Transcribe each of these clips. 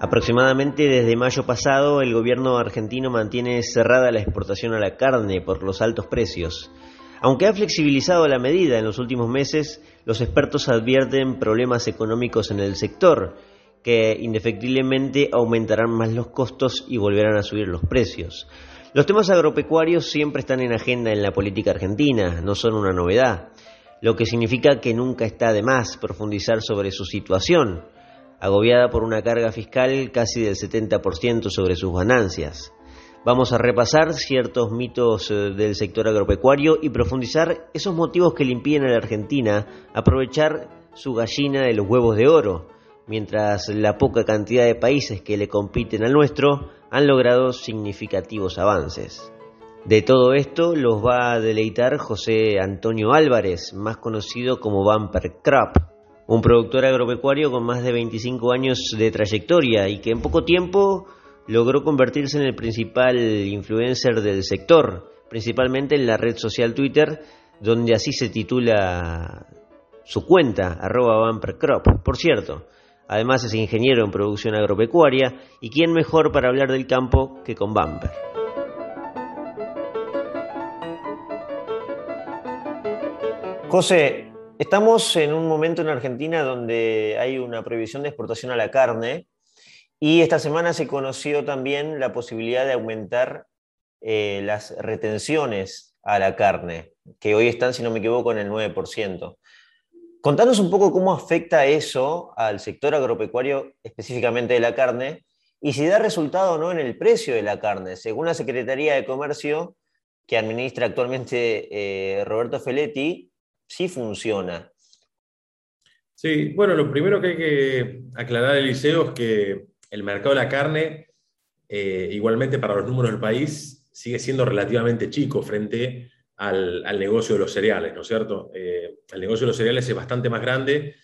Aproximadamente desde mayo pasado, el gobierno argentino mantiene cerrada la exportación a la carne por los altos precios. Aunque ha flexibilizado la medida en los últimos meses, los expertos advierten problemas económicos en el sector, que indefectiblemente aumentarán más los costos y volverán a subir los precios. Los temas agropecuarios siempre están en agenda en la política argentina, no son una novedad, lo que significa que nunca está de más profundizar sobre su situación agobiada por una carga fiscal casi del 70% sobre sus ganancias. Vamos a repasar ciertos mitos eh, del sector agropecuario y profundizar esos motivos que le impiden a la Argentina aprovechar su gallina de los huevos de oro, mientras la poca cantidad de países que le compiten al nuestro han logrado significativos avances. De todo esto los va a deleitar José Antonio Álvarez, más conocido como Bumper Crop un productor agropecuario con más de 25 años de trayectoria y que en poco tiempo logró convertirse en el principal influencer del sector, principalmente en la red social Twitter, donde así se titula su cuenta, arroba bumpercrop. Por cierto, además es ingeniero en producción agropecuaria y quién mejor para hablar del campo que con Bumper. José, Estamos en un momento en Argentina donde hay una prohibición de exportación a la carne y esta semana se conoció también la posibilidad de aumentar eh, las retenciones a la carne, que hoy están, si no me equivoco, en el 9%. Contanos un poco cómo afecta eso al sector agropecuario, específicamente de la carne, y si da resultado o no en el precio de la carne. Según la Secretaría de Comercio, que administra actualmente eh, Roberto Feletti, sí funciona. Sí, bueno, lo primero que hay que aclarar, Eliseo, es que el mercado de la carne, eh, igualmente para los números del país, sigue siendo relativamente chico frente al, negocio de los cereales, ¿no es cierto? Eh, el negocio de los cereales es bastante más grande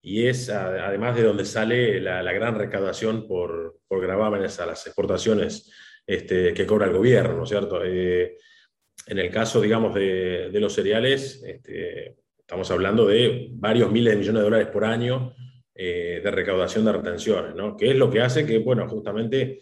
y es además de donde sale la, gran recaudación por, por, gravámenes a las exportaciones este, que cobra el gobierno, ¿no es cierto? Eh, en el caso, digamos, de, los cereales, este, estamos hablando de varios miles de millones de dólares por año eh, de recaudación de retenciones, ¿no? Que es lo que hace que, bueno, justamente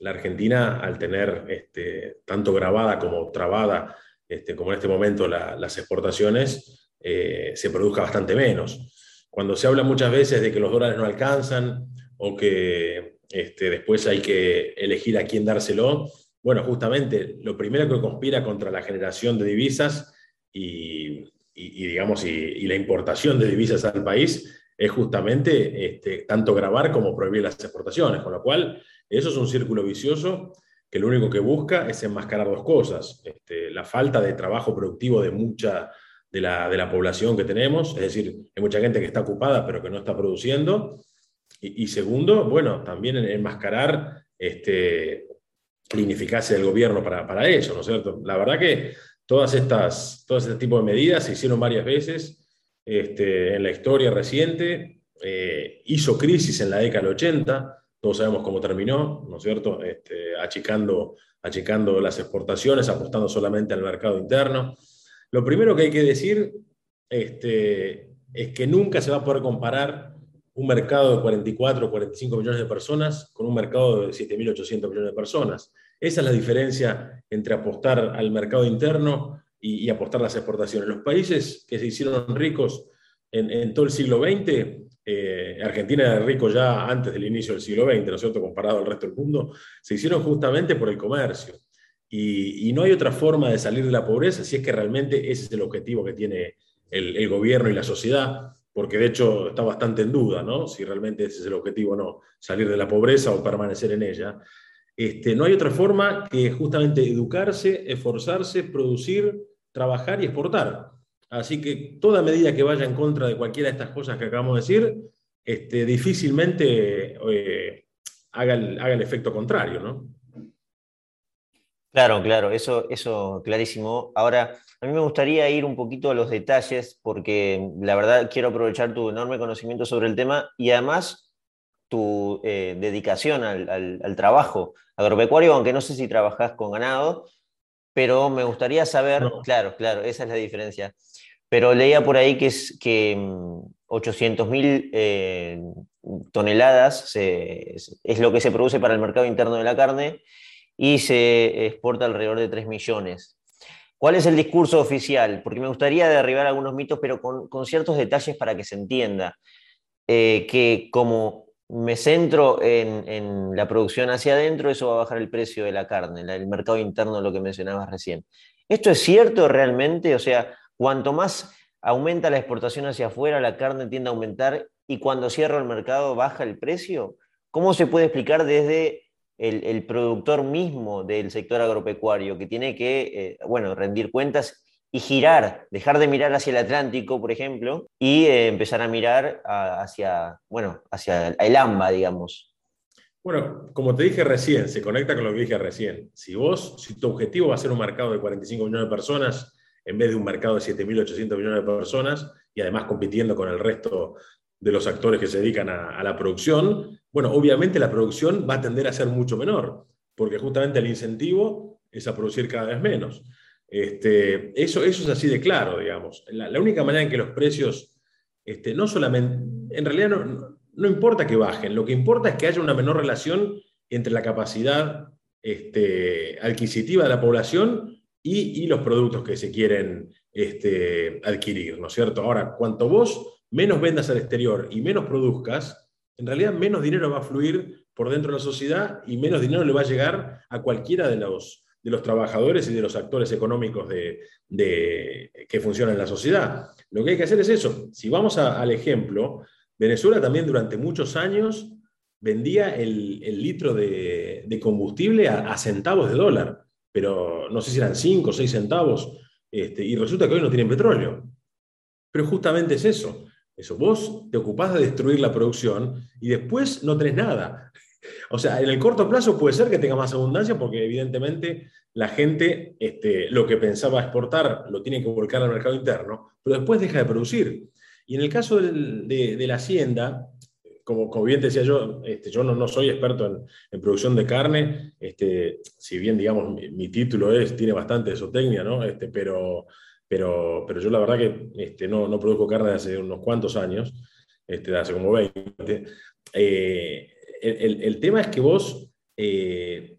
la Argentina, al tener este, tanto grabada como trabada, este, como en este momento las exportaciones, eh, se produzca bastante menos. Cuando se habla muchas veces de que los dólares no alcanzan o que este, después hay que elegir a quién dárselo, bueno, justamente lo primero que conspira contra la generación de divisas y, digamos, y, la importación de divisas al país es justamente este, tanto grabar como prohibir las exportaciones, con lo cual eso es un círculo vicioso que lo único que busca es enmascarar dos cosas, este, la falta de trabajo productivo de mucha de la, de la, población que tenemos, es decir, hay mucha gente que está ocupada pero que no está produciendo, y, segundo, bueno, también enmascarar este, ineficacia del gobierno para, para, ¿no es cierto? La verdad que todas estas, todo este tipo de medidas se hicieron varias veces este, en la historia reciente, eh, hizo crisis en la década del 80, todos sabemos cómo terminó, ¿no es cierto? Este, achicando, achicando las exportaciones, apostando solamente al mercado interno. Lo primero que hay que decir este, es que nunca se va a poder comparar un mercado de 44 o 45 millones de personas con un mercado de 7.800 millones de personas. Esa es la diferencia entre apostar al mercado interno y, apostar a las exportaciones. Los países que se hicieron ricos en, todo el siglo XX, eh, Argentina era rico ya antes del inicio del siglo XX, ¿no es cierto?, comparado al resto del mundo, se hicieron justamente por el comercio. Y, no hay otra forma de salir de la pobreza si es que realmente ese es el objetivo que tiene el gobierno y la sociedad porque de hecho está bastante en duda, ¿no? Si realmente ese es el objetivo o no, salir de la pobreza o permanecer en ella. Este, no hay otra forma que justamente educarse, esforzarse, producir, trabajar y exportar. Así que toda medida que vaya en contra de cualquiera de estas cosas que acabamos de decir, este, difícilmente eh, haga, el, haga el efecto contrario, ¿no? Claro, claro, eso, eso clarísimo. Ahora, a mí me gustaría ir un poquito a los detalles porque la verdad quiero aprovechar tu enorme conocimiento sobre el tema y además tu eh, dedicación al, trabajo agropecuario, aunque no sé si trabajas con ganado, pero me gustaría saber, claro, claro, esa es la diferencia. Pero leía por ahí que, es, que 800.000 mm, eh, toneladas, es lo que se produce para el mercado interno de la carne y se exporta alrededor de 3 millones. ¿Cuál es el discurso oficial? Porque me gustaría derribar algunos mitos, pero con, ciertos detalles para que se entienda. Eh, que como me centro en, la producción hacia adentro, eso va a bajar el precio de la carne, el mercado interno, lo que mencionabas recién. ¿Esto es cierto realmente? O sea, cuanto más aumenta la exportación hacia afuera, la carne tiende a aumentar y cuando cierra el mercado baja el precio. ¿Cómo se puede explicar desde el, productor mismo del sector agropecuario que tiene que, eh, bueno, rendir cuentas y girar, dejar de mirar hacia el Atlántico, por ejemplo, y eh, empezar a mirar hacia, bueno, hacia el AMBA, digamos. Bueno, como te dije recién, se conecta con lo que dije recién. Si vos, si tu objetivo va a ser un mercado de 45 millones de personas en vez de un mercado de 7.800 millones de personas y además compitiendo con el resto de los actores que se dedican a, la producción, bueno, obviamente la producción va a tender a ser mucho menor, porque justamente el incentivo es a producir cada vez menos. Este, eso, eso es así de claro, digamos. La, única manera en que los precios, este, no solamente, en realidad no, importa que bajen, lo que importa es que haya una menor relación entre la capacidad este, adquisitiva de la población y, los productos que se quieren adquirir, ¿no es cierto? Ahora, cuanto vos menos vendas al exterior y menos produzcas, en realidad menos dinero va a fluir por dentro de la sociedad y menos dinero le va a llegar a cualquiera de los de los trabajadores y de los actores económicos de, que funcionan en la sociedad. Lo que hay que hacer es eso. Si vamos al ejemplo, Venezuela también durante muchos años vendía el, litro de, combustible a, centavos de dólar, pero no sé si eran 5 o 6 centavos, este, y resulta que hoy no tienen petróleo. Pero justamente es eso. Eso, vos te ocupás de destruir la producción y después no tenés nada. O sea, en el corto plazo puede ser que tenga más abundancia porque evidentemente la gente este, lo que pensaba exportar lo tiene que volcar al mercado interno, pero después deja de producir. Y en el caso de, la hacienda, como, como, bien decía yo, este, yo no, soy experto en, producción de carne, este, si bien, digamos, mi, título es, tiene bastante zootecnia, ¿no? Este, pero, pero, pero yo la verdad que no, no produzco carne desde hace unos cuantos años, este, hace como 20. Eh, el, tema es que vos eh,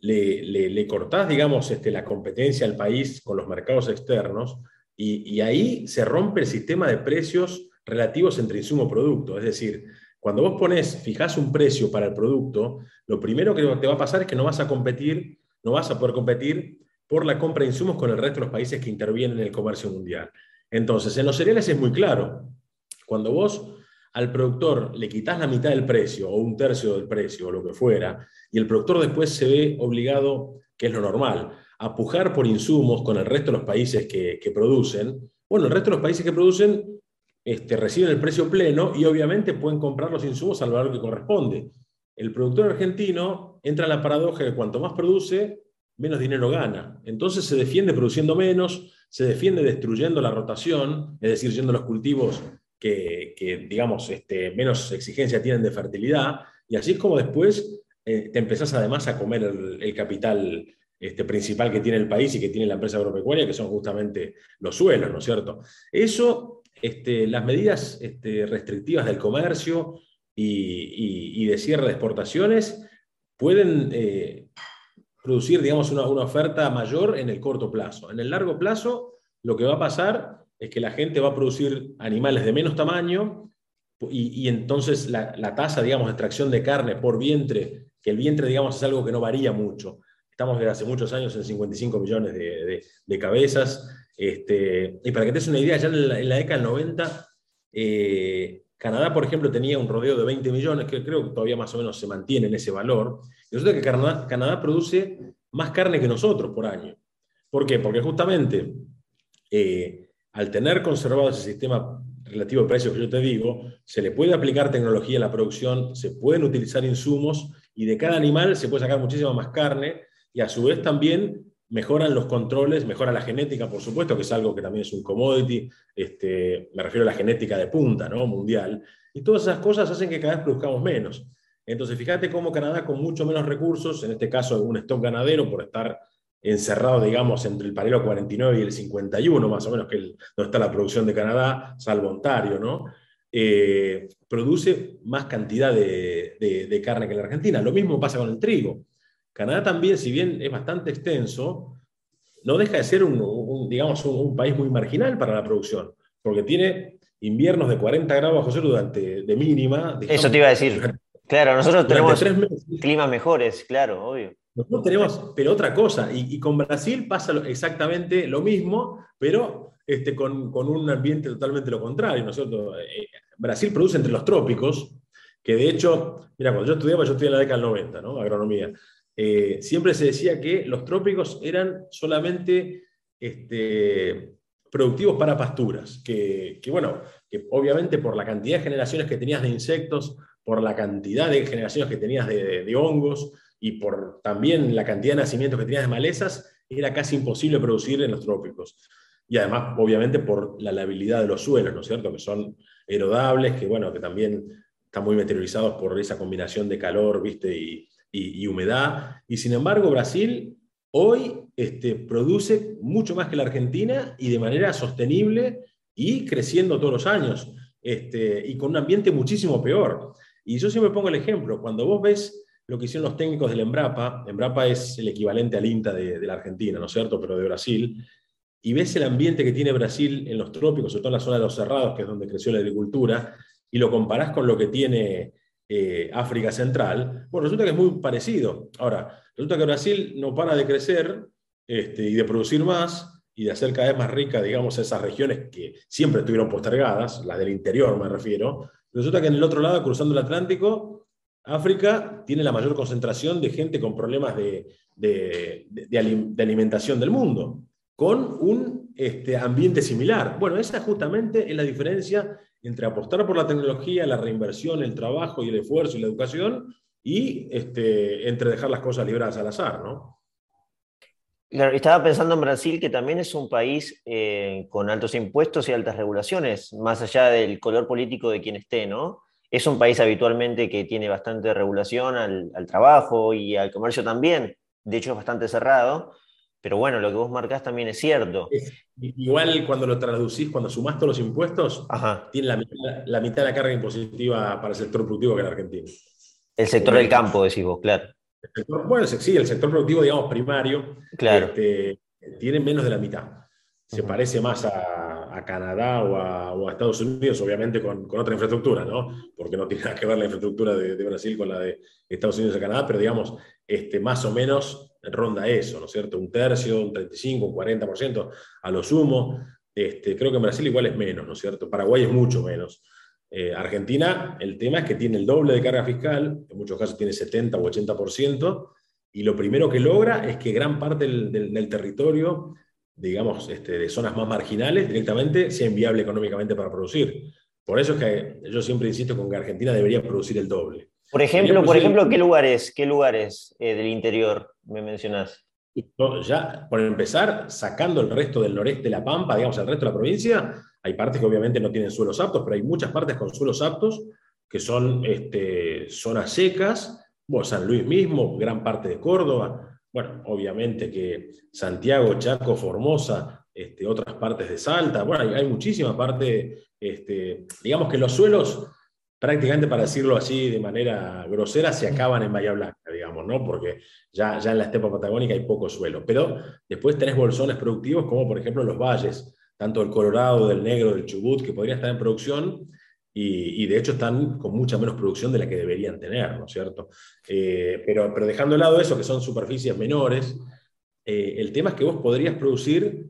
le, cortás, digamos, este, la competencia al país con los mercados externos y, ahí se rompe el sistema de precios relativos entre insumo y producto. Es decir, cuando vos pones, fijás un precio para el producto, lo primero que te va a pasar es que no vas a competir, no vas a poder competir por la compra de insumos con el resto de los países que intervienen en el comercio mundial. Entonces, en los cereales es muy claro. Cuando vos al productor le quitas la mitad del precio o un tercio del precio o lo que fuera, y el productor después se ve obligado, que es lo normal, a pujar por insumos con el resto de los países que, producen, bueno, el resto de los países que producen este, reciben el precio pleno y obviamente pueden comprar los insumos al valor que corresponde. El productor argentino entra en la paradoja de que cuanto más produce, menos dinero gana. Entonces se defiende produciendo menos, se defiende destruyendo la rotación, es decir, yendo los cultivos que, digamos, este, menos exigencia tienen de fertilidad, y así es como después eh, te empezás además a comer el, capital este, principal que tiene el país y que tiene la empresa agropecuaria, que son justamente los suelos, ¿no es cierto? Eso, este, las medidas este, restrictivas del comercio y, de cierre de exportaciones pueden eh, producir, digamos, una, una oferta mayor en el corto plazo. En el largo plazo, lo que va a pasar es que la gente va a producir animales de menos tamaño y, entonces la, tasa, digamos, de extracción de carne por vientre, que el vientre, digamos, es algo que no varía mucho. Estamos desde hace muchos años en 55 millones de, cabezas. Este, y para que te des una idea, ya en la, década del 90, eh, Canadá, por ejemplo, tenía un rodeo de 20 millones, que creo que todavía más o menos se mantiene en ese valor. Y resulta que Canadá, Canadá produce más carne que nosotros por año. ¿Por qué? Porque justamente eh, al tener conservado ese sistema relativo de precios que yo te digo, se le puede aplicar tecnología a la producción, se pueden utilizar insumos y de cada animal se puede sacar muchísima más carne y a su vez también mejoran los controles, mejora la genética, por supuesto, que es algo que también es un commodity, este, me refiero a la genética de punta, ¿no? mundial, y todas esas cosas hacen que cada vez produzcamos menos. Entonces, fíjate cómo Canadá con mucho menos recursos, en este caso un stock ganadero por estar encerrado, digamos, entre el paralelo 49 y el 51, más o menos, que es donde está la producción de Canadá, salvo Ontario, ¿no? eh, produce más cantidad de, carne que la Argentina. Lo mismo pasa con el trigo. Canadá también, si bien es bastante extenso, no deja de ser un, digamos, un, país muy marginal para la producción, porque tiene inviernos de 40 grados bajo cero durante, de mínima. Eso te iba a decir. Claro, nosotros tenemos climas mejores, claro, obvio. Nosotros tenemos, pero otra cosa, y, con Brasil pasa exactamente lo mismo, pero este, con, un ambiente totalmente lo contrario, ¿no es cierto? Eh, Brasil produce entre los trópicos, que de hecho, mira, cuando yo estudiaba, yo estudié en la década del 90, ¿no? Agronomía. Eh, siempre se decía que los trópicos eran solamente este, productivos para pasturas, que, bueno, que obviamente por la cantidad de generaciones que tenías de insectos, por la cantidad de generaciones que tenías de hongos, y por también la cantidad de nacimientos que tenías de malezas, era casi imposible producir en los trópicos. Y además, obviamente, por la labilidad de los suelos, ¿no es cierto? Que son erodables, que bueno, que también están muy meteorizados por esa combinación de calor, ¿viste? Y, y, humedad. Y sin embargo, Brasil hoy este, produce mucho más que la Argentina y de manera sostenible y creciendo todos los años, este, y con un ambiente muchísimo peor. Y yo siempre pongo el ejemplo, cuando vos ves lo que hicieron los técnicos del Embrapa, Embrapa es el equivalente al INTA de, la Argentina, ¿no es cierto?, pero de Brasil, y ves el ambiente que tiene Brasil en los trópicos, sobre todo en la zona de los cerrados, que es donde creció la agricultura, y lo comparás con lo que tiene eh, África Central, bueno, resulta que es muy parecido. Ahora, resulta que Brasil no para de crecer este, y de producir más y de hacer cada vez más rica, digamos, esas regiones que siempre estuvieron postergadas, las del interior me refiero. Resulta que en el otro lado, cruzando el Atlántico, África tiene la mayor concentración de gente con problemas de, alimentación del mundo, con un este, ambiente similar. Bueno, esa justamente es la diferencia entre apostar por la tecnología, la reinversión, el trabajo y el esfuerzo y la educación, y este, entre dejar las cosas libradas al azar, ¿no? estaba pensando en Brasil, que también es un país eh, con altos impuestos y altas regulaciones, más allá del color político de quien esté, ¿no? Es un país habitualmente que tiene bastante regulación al, trabajo y al comercio también. De hecho, es bastante cerrado. Pero bueno, lo que vos marcás también es cierto. Igual cuando lo traducís, cuando sumás todos los impuestos, tiene la mitad, de la carga impositiva para el sector productivo que en Argentina. El sector del campo, decís vos, claro. bueno, sí, el sector productivo, digamos, primario, claro. Este, tiene menos de la mitad. Se parece más a, a Canadá o a, Estados Unidos, obviamente con, otra infraestructura, ¿no? Porque no tiene nada que ver la infraestructura de, Brasil con la de Estados Unidos y Canadá, pero digamos, este, más o menos ronda eso, ¿no es cierto? Un tercio, un 35, un 40% a lo sumo. Este, creo que en Brasil igual es menos, ¿no es cierto? Paraguay es mucho menos. Eh, Argentina, el tema es que tiene el doble de carga fiscal, en muchos casos tiene 70 o 80%, y lo primero que logra es que gran parte del territorio digamos, este, de zonas más marginales directamente sea inviable económicamente para producir. Por eso es que yo siempre insisto con que Argentina debería producir el doble. Por ejemplo, por ejemplo ¿qué lugares, qué lugares eh, del interior me mencionás? Ya, por empezar, sacando el resto del noreste de La Pampa, digamos, el resto de la provincia, hay partes que obviamente no tienen suelos aptos, pero hay muchas partes con suelos aptos que son este, zonas secas, bueno, San Luis mismo, gran parte de Córdoba, bueno, obviamente que Santiago, Chaco, Formosa, este, otras partes de Salta, bueno, hay, muchísima parte, este, digamos que los suelos, prácticamente para decirlo así de manera grosera, se acaban en Bahía Blanca, digamos, ¿no? Porque ya, ya en la estepa patagónica hay poco suelo. Pero después tenés bolsones productivos como por ejemplo los valles, tanto del Colorado, del Negro, del Chubut, que podrían estar en producción y, de hecho están con mucha menos producción de la que deberían tener, ¿no es cierto? Eh, pero, dejando de lado eso, que son superficies menores, eh, el tema es que vos podrías producir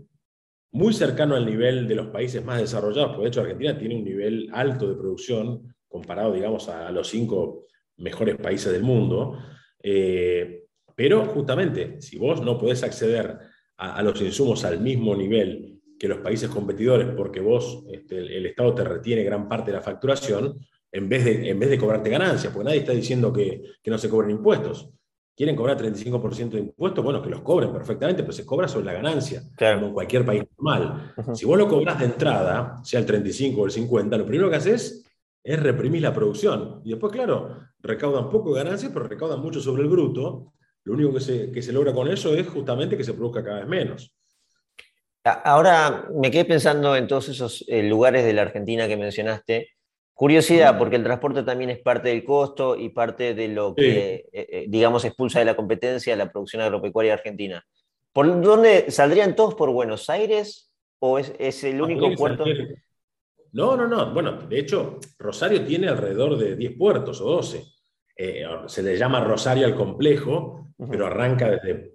muy cercano al nivel de los países más desarrollados, porque de hecho Argentina tiene un nivel alto de producción comparado, digamos, a, los cinco mejores países del mundo, eh, pero justamente, si vos no podés acceder a los insumos al mismo nivel que los países competidores, porque vos, este, el, Estado te retiene gran parte de la facturación, en vez de, en vez de cobrarte ganancias, porque nadie está diciendo que, no se cobren impuestos. Quieren cobrar 35% de impuestos, bueno, que los cobren perfectamente, pero se cobra sobre la ganancia, como en cualquier país normal. Si vos lo cobras de entrada, sea el 35 o el 50, lo primero que haces es reprimir la producción. Y después, claro, recaudan poco de ganancias, pero recaudan mucho sobre el bruto. Lo único que se, que se logra con eso es justamente que se produzca cada vez menos. Ahora me quedé pensando en todos esos eh, lugares de la Argentina que mencionaste, Curiosidad, porque el transporte también es parte del costo y parte de lo que, eh, eh, digamos, expulsa de la competencia la producción agropecuaria argentina. ¿Por dónde saldrían todos por Buenos Aires o es, el único puerto? No, no, no. Bueno, de hecho, Rosario tiene alrededor de 10 puertos o 12. Eh, se le llama Rosario al complejo, pero arranca desde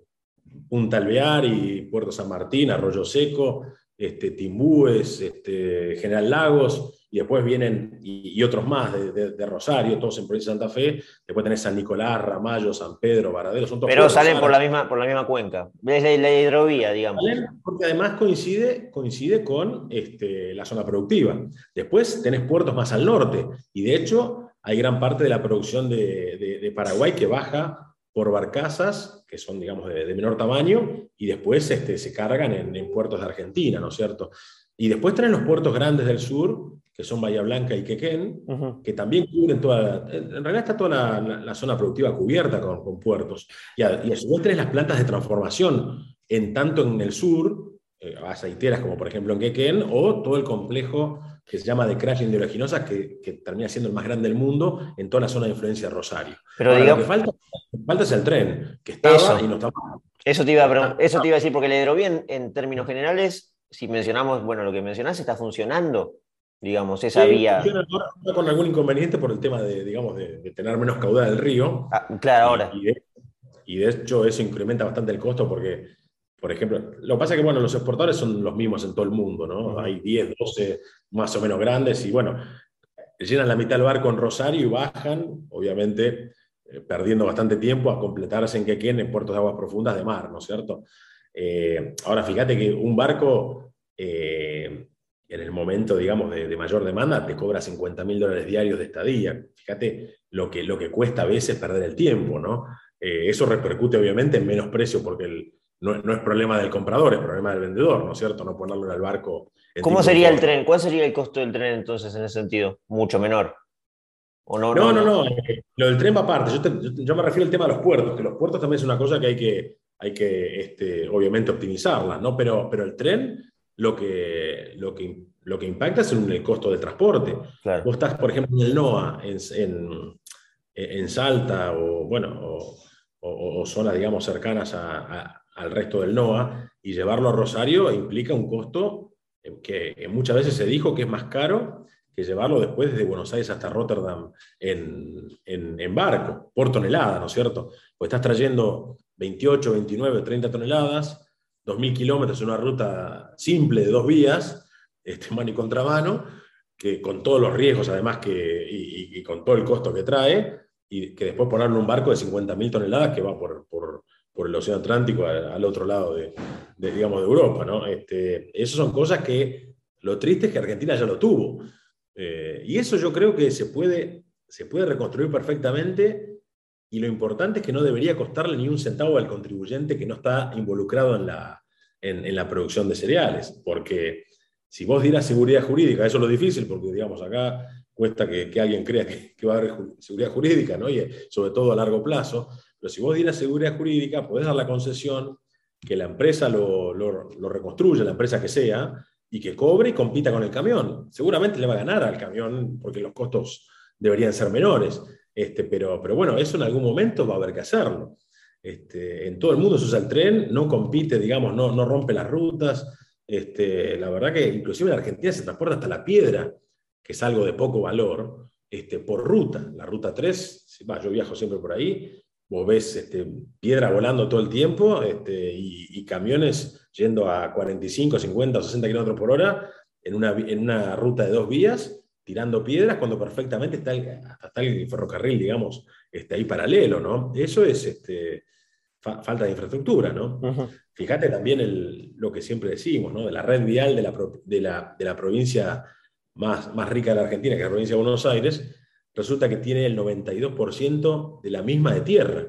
Punta Alvear y Puerto San Martín, Arroyo Seco, este, Timbúes, este, General Lagos, y después vienen, y, otros más de, Rosario, todos en provincia de Santa Fe, después tenés San Nicolás, Ramallo, San Pedro, Varadero, son todos Pero salen por la, misma, por la misma cuenca, desde la hidrovía, digamos. porque además coincide, coincide con este, la zona productiva. Después tenés puertos más al norte, y de hecho hay gran parte de la producción de, Paraguay que baja por barcazas, que son, digamos, de, menor tamaño, y después este, se cargan en, en puertos de Argentina, ¿no es cierto? Y después tenés los puertos grandes del sur, que son Bahía Blanca y Quequén, que también cubren toda, en realidad está toda la, zona productiva cubierta con, puertos. Y a, y su vez tenés las plantas de transformación, en tanto en el sur, eh, aceiteras como por ejemplo en Quequén, o todo el complejo que se llama de crashing de oleaginosa, que, que, termina siendo el más grande del mundo en toda la zona de influencia de Rosario. Pero lo que falta, falta, es el tren, que estaba eso, y no estaba. Eso te, iba a, eso te iba a decir, porque el hidrovía en, términos generales, si mencionamos, bueno, lo que mencionás, está funcionando digamos, esa vía. con algún inconveniente por el tema de, digamos, de, tener menos caudal del río. Ah, claro, ahora. Y de, hecho eso incrementa bastante el costo porque, por ejemplo, lo que pasa es que, bueno, los exportadores son los mismos en todo el mundo, ¿no? Hay 10, 12 más o menos grandes y, bueno, llenan la mitad del barco en Rosario y bajan, obviamente, eh, perdiendo bastante tiempo a completarse en Quequén en puertos de aguas profundas de mar, ¿no es cierto? Eh, ahora, fíjate que un barco... Eh, en el momento, digamos, de, mayor demanda, te cobra 50 mil dólares diarios de estadía. Fíjate lo que, lo que cuesta a veces perder el tiempo, ¿no? Eso repercute obviamente en menos precio porque no, es problema del comprador, es problema del vendedor, ¿no es cierto? No ponerlo en el barco. ¿Cómo sería el tren? ¿Cuál sería el costo del tren entonces en ese sentido? Mucho menor. ¿O no, no, no, no, eh, Lo del tren va aparte. Yo, me refiero al tema de los puertos, que los puertos también es una cosa que hay que, hay que este, obviamente, optimizarla, ¿no? Pero, pero el tren lo que, lo que, lo que impacta es en el costo del transporte. Vos estás, por ejemplo, en el NOA, en, en, Salta o, bueno, o, zonas, digamos, cercanas al resto del NOA, y llevarlo a Rosario implica un costo que, muchas veces se dijo que es más caro que llevarlo después desde Buenos Aires hasta Rotterdam en, en, barco, por tonelada, ¿no es cierto? Pues estás trayendo 28, 29, 30 toneladas, 2.000 kilómetros en una ruta simple de dos vías, este, mano y contramano, que con todos los riesgos además que, y, con todo el costo que trae, y que después ponerlo en un barco de 50.000 toneladas que va por, por, por, el Océano Atlántico al, otro lado de, digamos, de Europa. ¿no? Este, esas son cosas que lo triste es que Argentina ya lo tuvo. Eh, y eso yo creo que se puede, se puede reconstruir perfectamente y lo importante es que no debería costarle ni un centavo al contribuyente que no está involucrado en la, en, la producción de cereales, porque si vos dieras seguridad jurídica, eso es lo difícil, porque digamos, acá cuesta que, alguien crea que, va a haber seguridad jurídica, ¿no? y sobre todo a largo plazo, pero si vos dieras seguridad jurídica, podés dar la concesión que la empresa lo, lo, lo reconstruya, la empresa que sea, y que cobre y compita con el camión. Seguramente le va a ganar al camión porque los costos deberían ser menores. Este, pero, pero bueno, eso en algún momento va a haber que hacerlo. Este, en todo el mundo se usa el tren, no compite, digamos, no, no rompe las rutas. Este, la verdad que inclusive en Argentina se transporta hasta la piedra, que es algo de poco valor, este, por ruta. La ruta 3, yo viajo siempre por ahí, vos ves este, piedra volando todo el tiempo este, y, camiones yendo a 45, 50 o 60 kilómetros por hora en una, en una ruta de dos vías tirando piedras cuando perfectamente está el, ferrocarril, digamos, está ahí paralelo, ¿no? Eso es este, falta de infraestructura, ¿no? Fíjate también lo que siempre decimos, ¿no? De la red vial de la, de la, provincia más, más rica de la Argentina, que es la provincia de Buenos Aires, resulta que tiene el 92% de la misma de tierra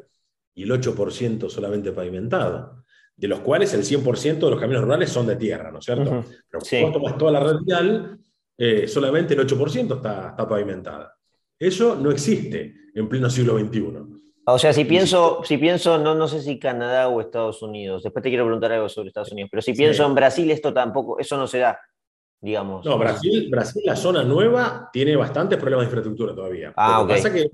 y el 8% solamente pavimentado, de los cuales el 100% de los caminos rurales son de tierra, ¿no es cierto? Pero cuando tomas toda la red vial, eh, solamente el 8% está, pavimentada. Eso no existe en pleno siglo XXI. O sea, si pienso, si pienso no, no sé si Canadá o Estados Unidos, después te quiero preguntar algo sobre Estados Unidos, pero si pienso en Brasil, esto tampoco, eso no se da. Digamos. No, Brasil, Brasil, la zona nueva, tiene bastantes problemas de infraestructura todavía. Ah, lo que pasa que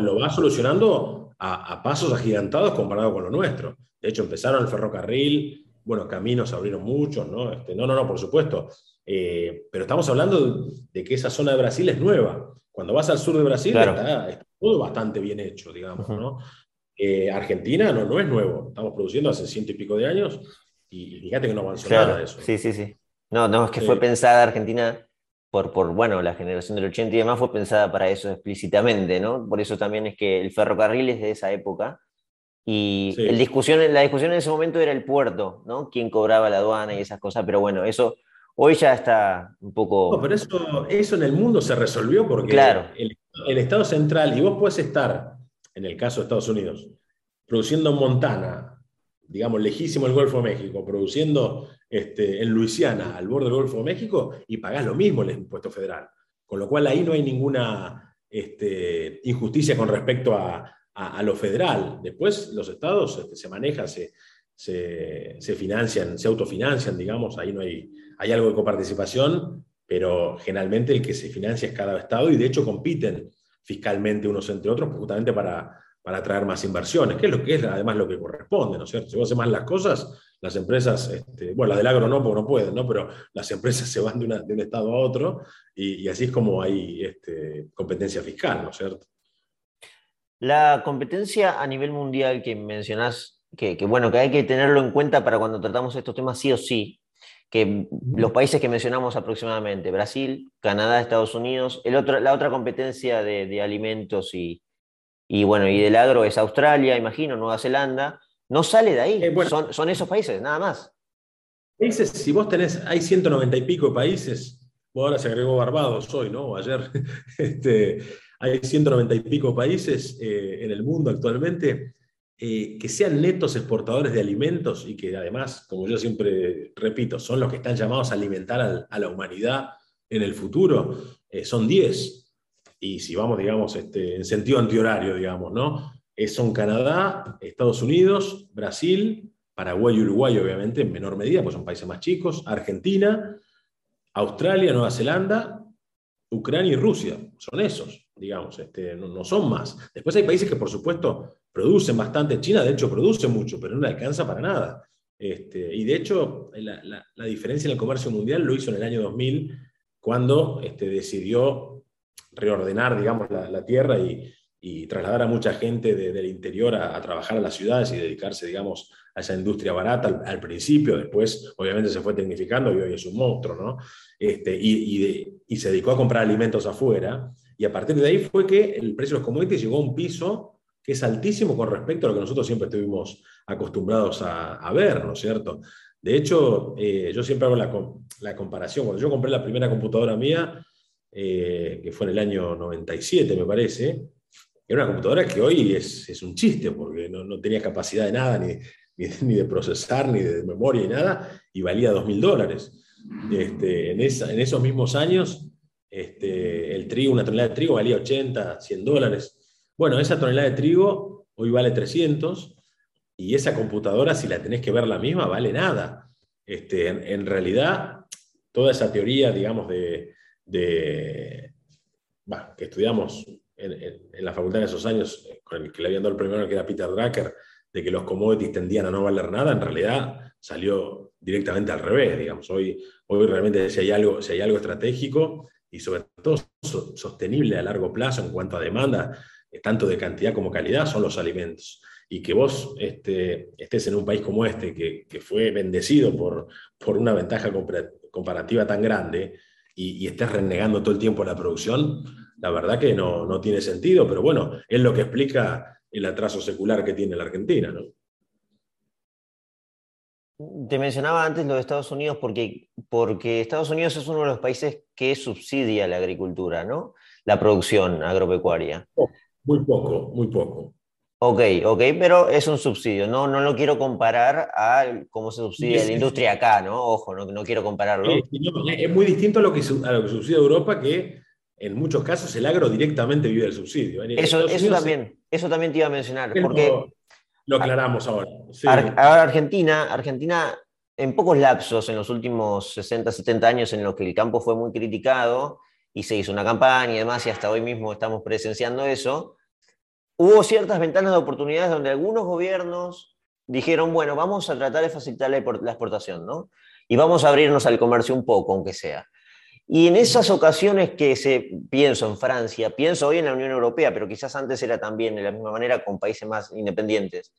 lo va solucionando a, pasos agigantados comparado con lo nuestro. De hecho, empezaron el ferrocarril, bueno, caminos abrieron muchos, ¿no? Este, no, no, no, por supuesto. Eh, pero estamos hablando de que esa zona de Brasil es nueva. Cuando vas al sur de Brasil está, todo bastante bien hecho, digamos, ¿no? Eh, Argentina no, no es nuevo, estamos produciendo hace ciento y pico de años y, fíjate que no avanzó nada de eso. Sí, sí, sí. No, no, es que fue pensada Argentina por, por, bueno, la generación del 80 y demás fue pensada para eso explícitamente, ¿no? Por eso también es que el ferrocarril es de esa época. Y el discusión, la discusión en ese momento era el puerto, ¿no? Quién cobraba la aduana y esas cosas, pero bueno, eso hoy ya está un poco... No, pero eso, eso en el mundo se resolvió porque claro. el, el Estado central, y vos puedes estar, en el caso de Estados Unidos, produciendo en Montana, digamos, lejísimo el Golfo de México, produciendo este, en Luisiana, al borde del Golfo de México, y pagás lo mismo el impuesto federal. Con lo cual ahí no hay ninguna este, injusticia con respecto a, lo federal. Después los estados este, se manejan, se, se, financian, se autofinancian, digamos, ahí no hay, hay algo de coparticipación, pero generalmente el que se financia es cada estado y de hecho compiten fiscalmente unos entre otros justamente para, para atraer más inversiones, que es lo que es además lo que corresponde, ¿no es cierto? Si vos haces más las cosas, las empresas, este, bueno, las del agro no, porque no pueden, ¿no? Pero las empresas se van de, un estado a otro y, así es como hay este, competencia fiscal, ¿no es cierto? La competencia a nivel mundial que mencionás, que, que, bueno, que hay que tenerlo en cuenta para cuando tratamos estos temas sí o sí, que los países que mencionamos aproximadamente, Brasil, Canadá, Estados Unidos, el otro, la otra competencia de, de alimentos y, y bueno, y del agro es Australia, imagino, Nueva Zelanda, no sale de ahí, eh, son, son, esos países, nada más. Países, si vos tenés, hay 190 y pico de países, ahora se agregó Barbados hoy, ¿no? Ayer, este, hay 190 y pico países eh, en el mundo actualmente eh, que sean netos exportadores de alimentos y que además, como yo siempre repito, son los que están llamados a alimentar a la humanidad en el futuro, son 10 y si vamos, digamos, este, en sentido antihorario, digamos, ¿no? Son Canadá, Estados Unidos, Brasil, Paraguay y Uruguay, obviamente, en menor medida, pues son países más chicos, Argentina, Australia, Nueva Zelanda, Ucrania y Rusia. Son esos, digamos, este, no, son más. Después hay países que, por supuesto, producen bastante. China, de hecho, produce mucho, pero no alcanza para nada. Este, y de hecho, la, diferencia en el comercio mundial lo hizo en el año 2000, cuando este, decidió reordenar, digamos, la, tierra y, trasladar a mucha gente del interior a, trabajar a las ciudades y dedicarse, digamos, a esa industria barata al, principio, después obviamente se fue tecnificando y hoy es un monstruo, ¿no? Este, y, se dedicó a comprar alimentos afuera, y a partir de ahí fue que el precio de los commodities llegó a un piso que es altísimo con respecto a lo que nosotros siempre estuvimos acostumbrados a, ver, ¿no es cierto? De hecho, eh, yo siempre hago la, la comparación. Cuando yo compré la primera computadora mía, eh, que fue en el año 97, me parece. Era una computadora que hoy es, es un chiste, porque no, no, tenía capacidad de nada, ni, ni, de procesar, ni de memoria, ni nada, y valía 2.000 dólares. Este, en, en, esos mismos años, este, el trigo, una tonelada de trigo valía 80, 100 dólares. Bueno, esa tonelada de trigo hoy vale 300, y esa computadora, si la tenés que ver la misma, vale nada. Este, en realidad, toda esa teoría, digamos, de, de, que estudiamos en, la facultad en esos años, eh, con el que le habían dado el primero, que era Peter Drucker, de que los commodities tendían a no valer nada, en realidad salió directamente al revés, digamos. Hoy, hoy realmente si hay, algo, si hay algo estratégico y sobre todo sostenible a largo plazo en cuanto a demanda, eh, tanto de cantidad como calidad, son los alimentos. Y que vos este, estés en un país como este, que, que fue bendecido por, por una ventaja comparativa tan grande, y, estés renegando todo el tiempo la producción, la verdad que no, no, tiene sentido, pero bueno, es lo que explica el atraso secular que tiene la Argentina. ¿no? Te mencionaba antes lo de Estados Unidos porque, porque Estados Unidos es uno de los países que subsidia la agricultura, ¿no? La producción agropecuaria. muy poco, muy poco. Ok, ok, pero es un subsidio. No, no lo quiero comparar a cómo se subsidia la industria acá, ¿no? Ojo, no, no quiero compararlo. es muy distinto a lo, que, a lo que subsidia Europa, que en muchos casos el agro directamente vive del subsidio. Eso, eso, también, eso también te iba a mencionar. Porque lo, aclaramos ahora. ahora Argentina, Argentina en pocos lapsos en los últimos 60, 70 años en los que el campo fue muy criticado y se hizo una campaña y demás, y hasta hoy mismo estamos presenciando eso, hubo ciertas ventanas de oportunidades donde algunos gobiernos dijeron, bueno, vamos a tratar de facilitar la exportación, ¿no? Y vamos a abrirnos al comercio un poco, aunque sea. Y en esas ocasiones que se pienso en Francia, pienso hoy en la Unión Europea, pero quizás antes era también de la misma manera con países más independientes,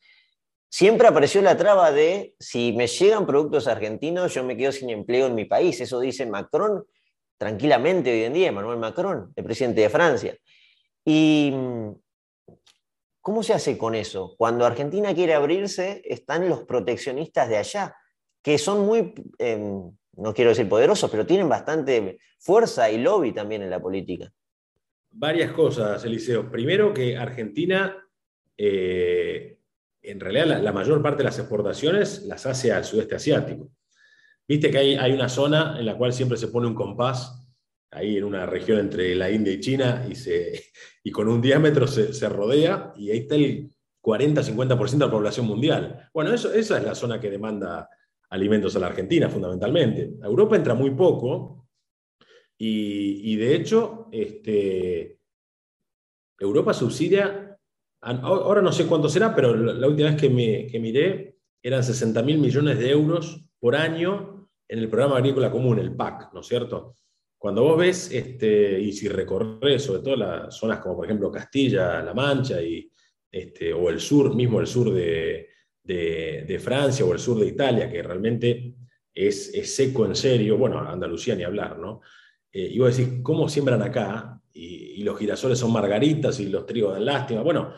siempre apareció la traba de si me llegan productos argentinos, yo me quedo sin empleo en mi país. Eso dice Macron tranquilamente hoy en día, Emmanuel Macron, el presidente de Francia. ¿Y cómo se hace con eso? Cuando Argentina quiere abrirse, están los proteccionistas de allá, que son muy, em, no quiero decir poderosos, pero tienen bastante fuerza y lobby también en la política. Varias cosas, Eliseo. Primero que Argentina eh, en realidad la, mayor parte de las exportaciones las hace al sudeste asiático. Viste que hay, hay, una zona en la cual siempre se pone un compás, ahí en una región entre la India y China, y, se, y con un diámetro se, rodea, y ahí está el 40-50% de la población mundial. Bueno, eso, esa es la zona que demanda alimentos a la Argentina, fundamentalmente. Europa entra muy poco, y, de hecho, este, Europa subsidia Ahora no sé cuánto será, pero la última vez que, me, miré eran 60 mil millones de euros por año en el programa agrícola común, el PAC, ¿no es cierto? Cuando vos ves, este, y si recorres sobre todo las zonas como por ejemplo Castilla, La Mancha, y, este, o el sur, mismo el sur de, Francia o el sur de Italia, que realmente es, seco en serio, bueno, Andalucía ni hablar, ¿no? Eh, y vos decís, ¿cómo siembran acá? Y, y, los girasoles son margaritas y los trigos dan lástima. Bueno,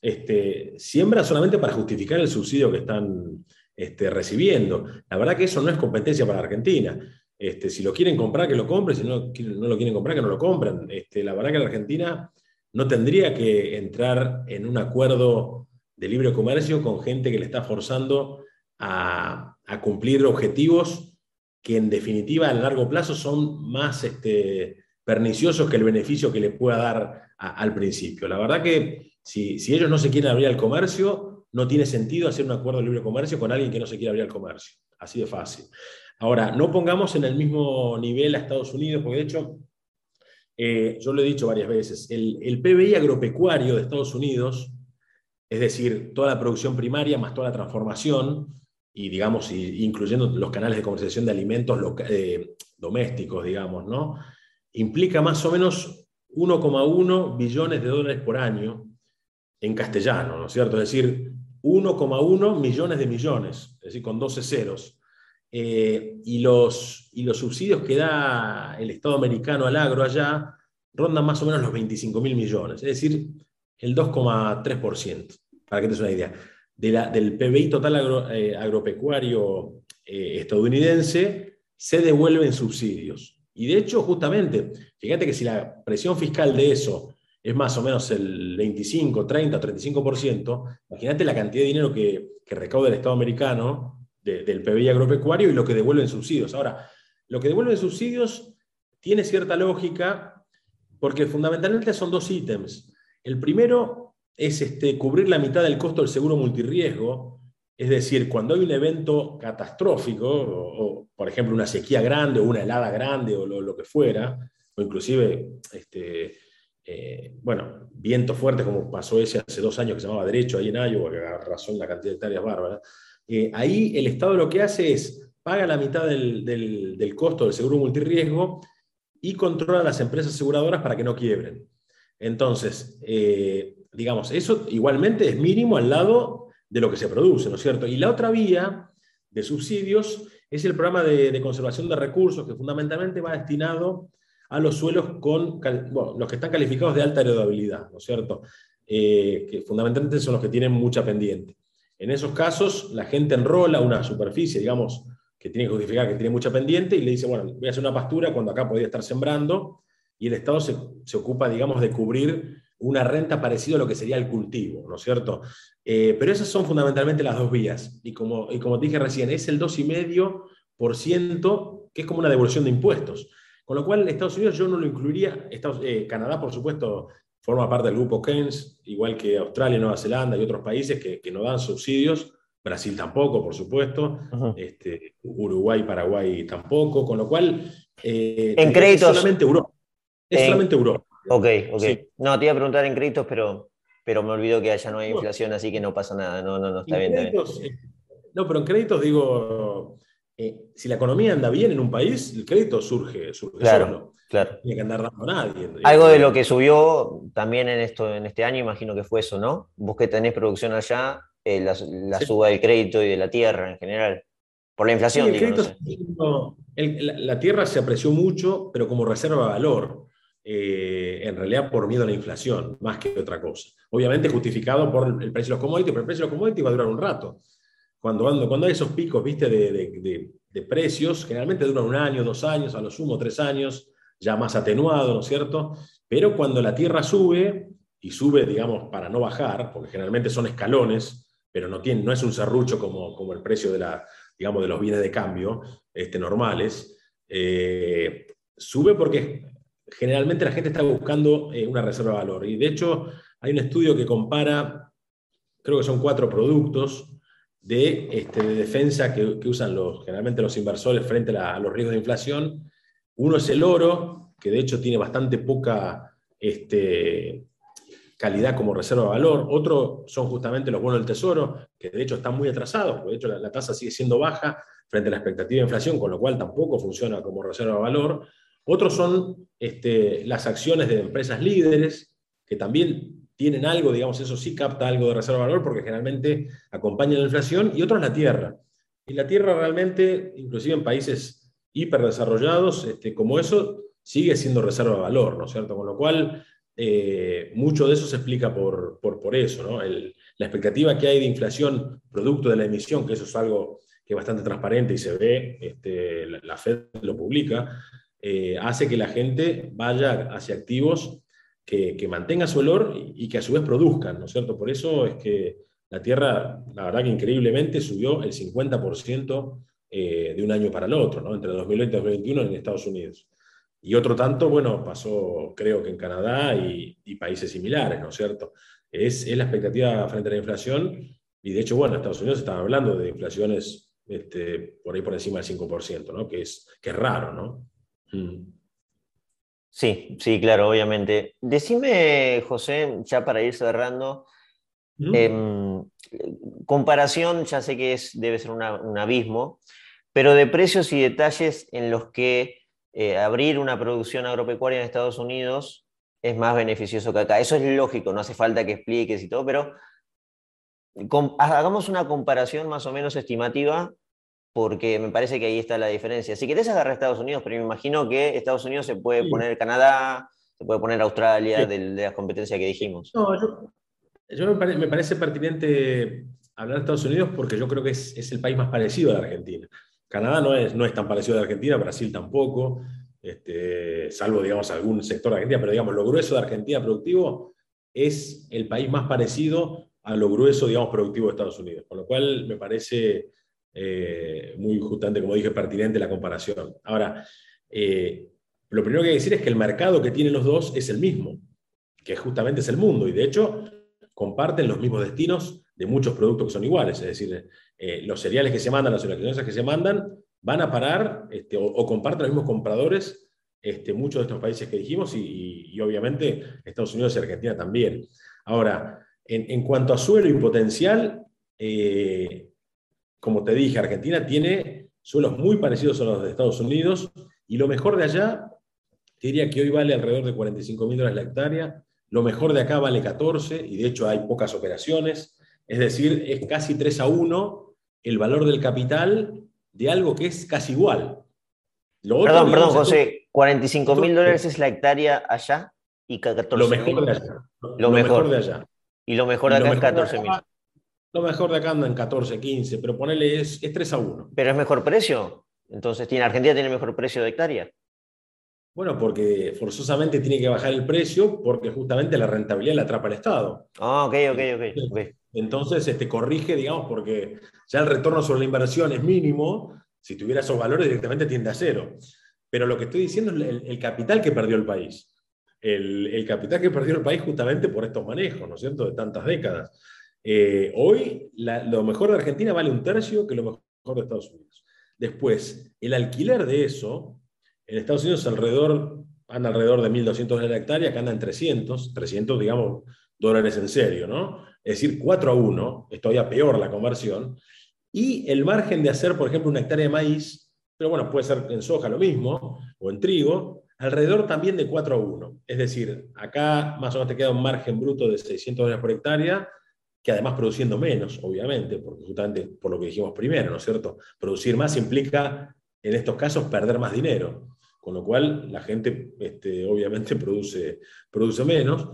este, siembra solamente para justificar el subsidio que están este, recibiendo. La verdad que eso no es competencia para Argentina. Este, si lo quieren comprar, que lo compren, si no, no lo quieren comprar, que no lo compren. Este, la verdad que la Argentina no tendría que entrar en un acuerdo de libre comercio con gente que le está forzando a, cumplir objetivos que en definitiva a largo plazo son más este, perniciosos que el beneficio que le pueda dar al principio. La verdad que si, ellos no se quieren abrir al comercio, no tiene sentido hacer un acuerdo de libre comercio con alguien que no se quiere abrir al comercio. Así de fácil. Ahora, no pongamos en el mismo nivel a Estados Unidos, porque de hecho, eh, yo lo he dicho varias veces, el, el PBI agropecuario de Estados Unidos, es decir, toda la producción primaria más toda la transformación, y digamos, incluyendo los canales de comercialización de alimentos eh, domésticos, digamos, ¿no? Implica más o menos 1,1 billones de dólares por año en castellano, ¿no es cierto? Es decir, 1,1 millones de millones, es decir, con 12 ceros. Eh, y, los, y los subsidios que da el Estado americano al agro allá rondan más o menos los 25 mil millones, es decir, el 2,3%, para que te des una idea. Del PBI total eh, agropecuario eh, estadounidense se devuelven subsidios. Y de hecho, justamente, fíjate que si la presión fiscal de eso es más o menos el 25, 30, 35%, imagínate la cantidad de dinero que, recauda el Estado americano del PBI agropecuario y lo que devuelve en subsidios. Ahora, lo que devuelve en subsidios tiene cierta lógica porque fundamentalmente son dos ítems. El primero es este, cubrir la mitad del costo del seguro multirriesgo, es decir, cuando hay un evento catastrófico, o, por ejemplo una sequía grande o una helada grande o lo, que fuera, o inclusive este, eh, bueno, viento fuerte como pasó ese hace dos años que se llamaba Derecho ahí en Iowa, que arrasó la cantidad de hectáreas bárbaras. Eh, ahí el Estado lo que hace es paga la mitad del, costo del seguro multirriesgo y controla a las empresas aseguradoras para que no quiebren. Entonces, eh, digamos, eso igualmente es mínimo al lado de lo que se produce, ¿no es cierto? Y la otra vía de subsidios es el programa de, conservación de recursos, que fundamentalmente va destinado a los suelos con los que están calificados de alta heredabilidad, ¿no es cierto? Eh, que fundamentalmente son los que tienen mucha pendiente. En esos casos, la gente enrola una superficie, digamos, que tiene que justificar que tiene mucha pendiente y le dice, bueno, voy a hacer una pastura cuando acá podría estar sembrando, y el Estado se, ocupa, digamos, de cubrir una renta parecida a lo que sería el cultivo, ¿no es cierto? Eh, pero esas son fundamentalmente las dos vías. Y como, y como dije recién, es el 2,5% que es como una devolución de impuestos. Con lo cual, Estados Unidos yo no lo incluiría. Eh, Canadá, por supuesto, forma parte del grupo Keynes, igual que Australia, Nueva Zelanda y otros países que, que no dan subsidios, Brasil tampoco, por supuesto, este, Uruguay, Paraguay tampoco, con lo cual... Eh, en créditos... Solamente Europa. Es solamente Europa. Ok, ok. No, te iba a preguntar en créditos, pero, pero me olvidó que allá no hay inflación, así que no pasa nada. No, no, no, está bien, eh, No, pero en créditos digo, eh, si la economía anda bien en un país, el crédito surge, surge claro, solo. Claro. Tiene que andar dando a nadie. Algo de lo que subió también en, esto, en este año, imagino que fue eso, ¿no? Vos que tenés producción allá, eh, la, suba del crédito y de la tierra en general. Por la inflación, la, tierra se apreció mucho, pero como reserva de valor. Eh, en realidad por miedo a la inflación, más que otra cosa. Obviamente justificado por el precio de los commodities, pero el precio de los commodities va a durar un rato. Cuando, cuando hay esos picos, viste, de, de, precios, generalmente duran un año, dos años, a lo sumo tres años, ya más atenuado, ¿no es cierto? Pero cuando la tierra sube, y sube, digamos, para no bajar, porque generalmente son escalones, pero no, tiene, no es un serrucho como, como el precio de, la, digamos, de los bienes de cambio este, normales, eh, sube porque generalmente la gente está buscando eh, una reserva de valor. Y de hecho hay un estudio que compara, creo que son cuatro productos de, este, de defensa que, usan los, generalmente los inversores frente a, los riesgos de inflación. Uno es el oro, que de hecho tiene bastante poca este, calidad como reserva de valor. Otro son justamente los bonos del tesoro, que de hecho están muy atrasados, porque de hecho la, tasa sigue siendo baja frente a la expectativa de inflación, con lo cual tampoco funciona como reserva de valor. Otros son este, las acciones de empresas líderes, que también tienen algo, digamos, eso sí capta algo de reserva de valor, porque generalmente acompañan la inflación, y otros la tierra. Y la tierra realmente, inclusive en países hiperdesarrollados, este, como eso, sigue siendo reserva de valor, ¿no es cierto? Con lo cual, eh, mucho de eso se explica por, por, eso, ¿no? la expectativa que hay de inflación producto de la emisión, que eso es algo que es bastante transparente y se ve, este, la, Fed lo publica, eh, hace que la gente vaya hacia activos que, que mantengan su valor y, que a su vez produzcan, ¿no es cierto? Por eso es que la Tierra, la verdad que increíblemente subió el 50% eh, de un año para el otro, ¿no? entre 2020 y 2021 en Estados Unidos. Y otro tanto, bueno, pasó creo que en Canadá y, países similares, ¿no es cierto? Es, la expectativa frente a la inflación y de hecho, bueno, en Estados Unidos están hablando de inflaciones este, por ahí por encima del 5%, ¿no? Que es, que es raro, ¿no? Mm. Sí, sí, claro, obviamente. Decime, José, ya para ir cerrando, mm. em, comparación, ya sé que es, debe ser un abismo, pero de precios y detalles en los que eh, abrir una producción agropecuaria en Estados Unidos es más beneficioso que acá. Eso es lógico, no hace falta que expliques y todo, pero hagamos una comparación más o menos estimativa porque me parece que ahí está la diferencia. Si querés agarrar a Estados Unidos, pero me imagino que Estados Unidos se puede poner Canadá, se puede poner Australia de, las competencias que dijimos. No, yo, me, parece pertinente hablar de Estados Unidos porque yo creo que es, es el país más parecido a la Argentina. Canadá no es, no es tan parecido a Argentina, Brasil tampoco, este, salvo, digamos, algún sector de Argentina, pero digamos, lo grueso de Argentina productivo es el país más parecido a lo grueso, digamos, productivo de Estados Unidos. Con lo cual me parece eh, muy justamente, como dije, pertinente la comparación. Ahora, eh, lo primero que hay que decir es que el mercado que tienen los dos es el mismo, que justamente es el mundo, y de hecho comparten los mismos destinos de muchos productos que son iguales, es decir, eh, los cereales que se mandan, las elecciones que se mandan, van a parar este, o, comparten los mismos compradores este, muchos de estos países que dijimos y, obviamente Estados Unidos y Argentina también. Ahora, en, cuanto a suelo y potencial, como te dije, Argentina tiene suelos muy parecidos a los de Estados Unidos y lo mejor de allá, diría que hoy vale alrededor de 45 mil dólares la hectárea, lo mejor de acá vale 14 y de hecho hay pocas operaciones, es decir, es casi 3 a 1 el valor del capital de algo que es casi igual. perdón, perdón, José, 45 mil dólares es la hectárea allá y 14 Lo mejor de allá. Lo, mejor. de allá. Y lo mejor de acá es 14 mil. Lo mejor de acá anda en 14, 15, pero ponele es, es 3 a 1. Pero es mejor precio. Entonces, ¿tiene, Argentina tiene mejor precio de hectárea. Bueno, porque forzosamente tiene que bajar el precio porque justamente la rentabilidad la atrapa el Estado. Ah, ok, ok, ok. okay. Entonces, este, corrige, digamos, porque ya el retorno sobre la inversión es mínimo, si tuviera esos valores directamente tiende a cero. Pero lo que estoy diciendo es el, capital que perdió el país. El, capital que perdió el país justamente por estos manejos, ¿no es cierto?, de tantas décadas. Eh, hoy lo mejor de Argentina vale un tercio que lo mejor de Estados Unidos. Después, el alquiler de eso, en Estados Unidos alrededor, anda alrededor de 1.200 dólares la hectárea, acá anda en 300, 300 digamos dólares en serio, ¿no? Es decir, 4 a 1, es todavía peor la conversión. Y el margen de hacer, por ejemplo, una hectárea de maíz, pero bueno, puede ser en soja lo mismo, o en trigo, alrededor también de 4 a 1. Es decir, acá más o menos te queda un margen bruto de 600 dólares por hectárea, que además produciendo menos, obviamente, porque justamente por lo que dijimos primero, ¿no es cierto? Producir más implica, en estos casos, perder más dinero, con lo cual la gente este, obviamente produce, produce menos.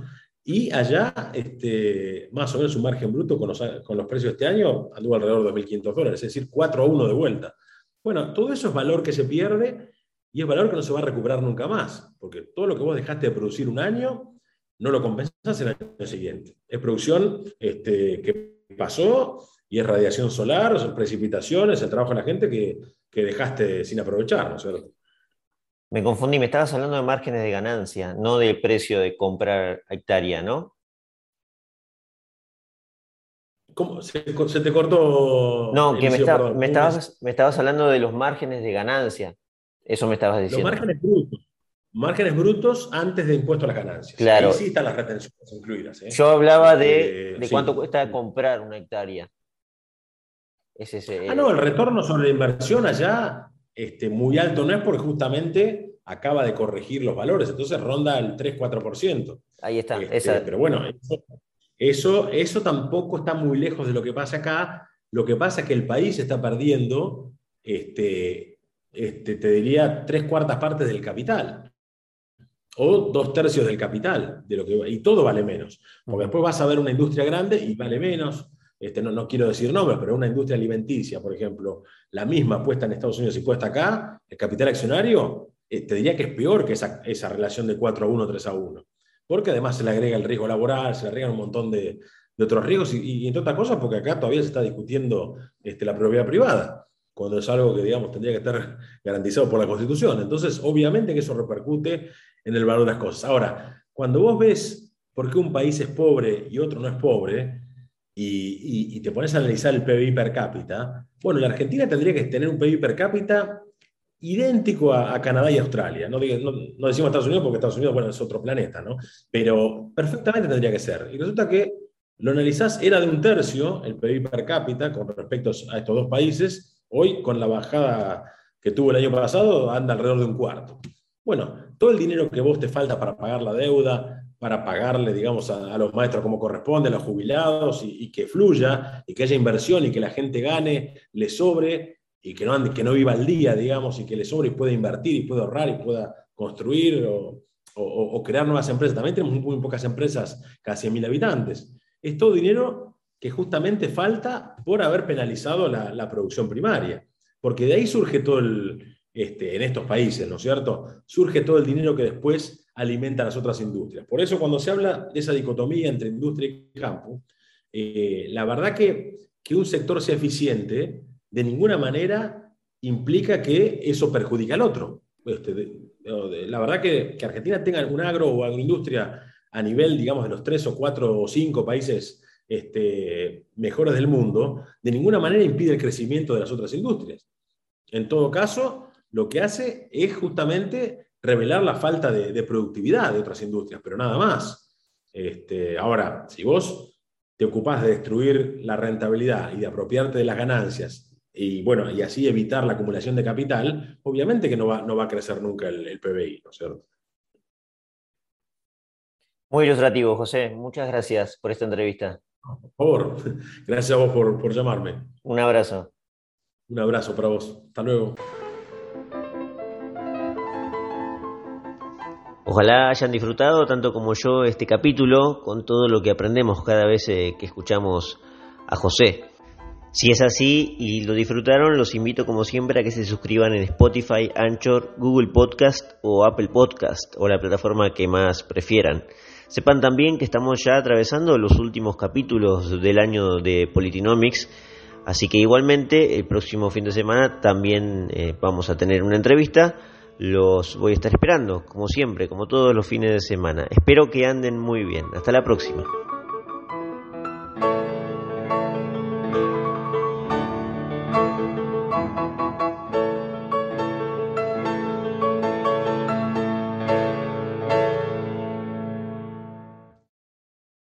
Y allá, este, más o menos un margen bruto con los, con los precios de este año anduvo alrededor de 2.500 dólares, es decir, 4 a 1 de vuelta. Bueno, todo eso es valor que se pierde y es valor que no se va a recuperar nunca más, porque todo lo que vos dejaste de producir un año, no lo compensás el año siguiente. Es producción este, que pasó y es radiación solar, son precipitaciones, el trabajo de la gente que, que dejaste sin aprovechar, ¿no es cierto? Me confundí, me estabas hablando de márgenes de ganancia, no del precio de comprar hectárea, ¿no? ¿Cómo? Se, te cortó. No, que me, me, estabas, me estabas hablando de los márgenes de ganancia. Eso me estabas diciendo. Los márgenes brutos. Márgenes brutos antes de impuesto a las ganancias. Claro. Ahí sí están las retenciones incluidas. ¿eh? Yo hablaba de, de cuánto cuesta comprar una hectárea. Es ese, ah, no, el retorno sobre la inversión allá este, muy alto no es porque justamente acaba de corregir los valores, entonces ronda el 3-4%. Ahí está. Este, pero bueno, eso, eso tampoco está muy lejos de lo que pasa acá. Lo que pasa es que el país está perdiendo este, este, te diría, tres cuartas partes del capital. O dos tercios del capital, de lo que, y todo vale menos. Porque después vas a ver una industria grande y vale menos. Este, no, no quiero decir nombres, pero una industria alimenticia, por ejemplo, la misma puesta en Estados Unidos y puesta acá, el capital accionario, eh, te diría que es peor que esa, esa, relación de 4 a 1, 3 a 1. Porque además se le agrega el riesgo laboral, se le agregan un montón de, de otros riesgos y, y, entre otras cosas porque acá todavía se está discutiendo este, la propiedad privada cuando es algo que, digamos, tendría que estar garantizado por la Constitución. Entonces, obviamente que eso repercute en el valor de las cosas. Ahora, cuando vos ves por qué un país es pobre y otro no es pobre, y, te pones a analizar el PIB per cápita, bueno, la Argentina tendría que tener un PIB per cápita idéntico a, Canadá y Australia. No, no, decimos Estados Unidos porque Estados Unidos, bueno, es otro planeta, ¿no? Pero perfectamente tendría que ser. Y resulta que lo analizás, era de un tercio el PIB per cápita con respecto a estos dos países, Hoy, con la bajada que tuvo el año pasado, anda alrededor de un cuarto. Bueno, todo el dinero que vos te falta para pagar la deuda, para pagarle, digamos, a, los maestros como corresponde, a los jubilados, y, que fluya, y que haya inversión, y que la gente gane, le sobre, y que no, que no viva al día, digamos, y que le sobre y pueda invertir, y pueda ahorrar, y pueda construir o, crear nuevas empresas. También tenemos muy, pocas empresas, casi mil habitantes. Es todo dinero que justamente falta por haber penalizado la, producción primaria. Porque de ahí surge todo el, este, en estos países, ¿no es cierto? Surge todo el dinero que después alimenta las otras industrias. Por eso cuando se habla de esa dicotomía entre industria y campo, eh, la verdad que, que un sector sea eficiente de ninguna manera implica que eso perjudica al otro. Este, la verdad que, que, Argentina tenga un agro o agroindustria a nivel, digamos, de los tres o cuatro o cinco países este, mejores del mundo, de ninguna manera impide el crecimiento de las otras industrias. En todo caso, lo que hace es justamente revelar la falta de, productividad de otras industrias, pero nada más. Este, ahora, si vos te ocupás de destruir la rentabilidad y de apropiarte de las ganancias y bueno, y así evitar la acumulación de capital, obviamente que no va, no va a crecer nunca el, el PBI, ¿no es cierto? Muy ilustrativo, José. Muchas gracias por esta entrevista. Por favor, gracias a vos por, llamarme. Un abrazo. Un abrazo para vos. Hasta luego. Ojalá hayan disfrutado tanto como yo este capítulo con todo lo que aprendemos cada vez eh, que escuchamos a José. Si es así y lo disfrutaron, los invito como siempre a que se suscriban en Spotify, Anchor, Google Podcast o Apple Podcast o la plataforma que más prefieran. Sepan también que estamos ya atravesando los últimos capítulos del año de Politinomics, así que igualmente el próximo fin de semana también eh, vamos a tener una entrevista. Los voy a estar esperando, como siempre, como todos los fines de semana. Espero que anden muy bien. Hasta la próxima.